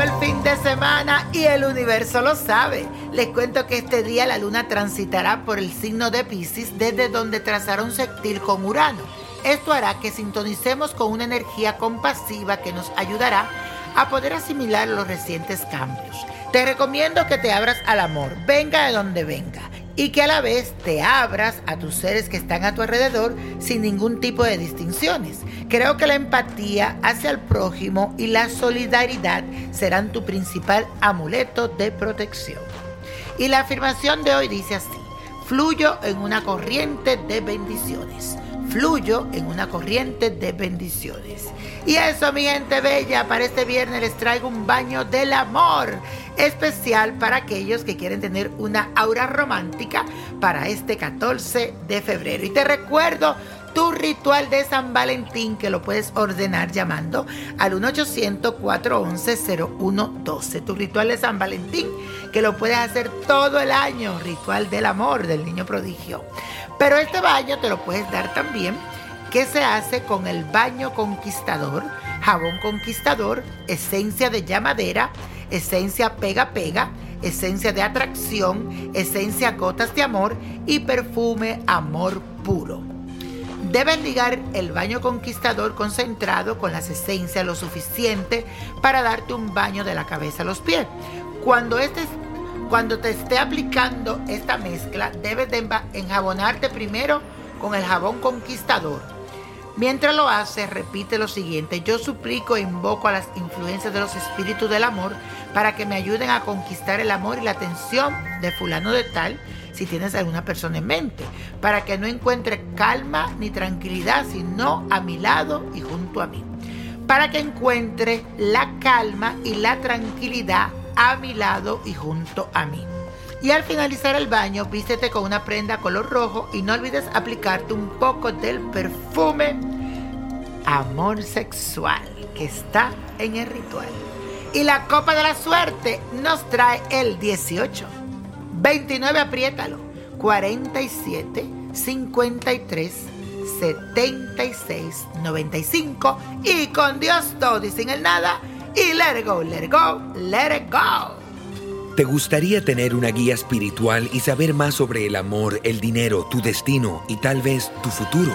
El fin de semana y el universo lo sabe. Les cuento que este día la luna transitará por el signo de Pisces desde donde trazará un sextil con Urano. Esto hará que sintonicemos con una energía compasiva que nos ayudará a poder asimilar los recientes cambios. Te recomiendo que te abras al amor, venga de donde venga y que a la vez te abras a tus seres que están a tu alrededor sin ningún tipo de distinciones. Creo que la empatía hacia el prójimo y la solidaridad serán tu principal amuleto de protección. Y la afirmación de hoy dice así, fluyo en una corriente de bendiciones fluyo en una corriente de bendiciones. Y eso, mi gente bella, para este viernes les traigo un baño del amor especial para aquellos que quieren tener una aura romántica para este 14 de febrero. Y te recuerdo tu ritual de San Valentín que lo puedes ordenar llamando al 1-800-411-0112. Tu ritual de San Valentín que lo puedes hacer todo el año, ritual del amor del niño prodigio. Pero este baño te lo puedes dar también que se hace con el baño conquistador, jabón conquistador, esencia de llamadera, esencia pega pega, esencia de atracción, esencia gotas de amor y perfume amor puro. Debes ligar el baño conquistador concentrado con las esencias lo suficiente para darte un baño de la cabeza a los pies. Cuando, este, cuando te esté aplicando esta mezcla, debes de enjabonarte primero con el jabón conquistador. Mientras lo haces, repite lo siguiente. Yo suplico e invoco a las influencias de los espíritus del amor para que me ayuden a conquistar el amor y la atención de fulano de tal si tienes alguna persona en mente, para que no encuentre calma ni tranquilidad, sino a mi lado y junto a mí, para que encuentre la calma y la tranquilidad a mi lado y junto a mí. Y al finalizar el baño, vístete con una prenda color rojo y no olvides aplicarte un poco del perfume Amor Sexual que está en el ritual. Y la copa de la suerte nos trae el 18. 29, apriétalo. 47, 53, 76, 95. Y con Dios todo y sin el nada. Y let it go, let it go, let it go. ¿Te gustaría tener una guía espiritual y saber más sobre el amor, el dinero, tu destino y tal vez tu futuro?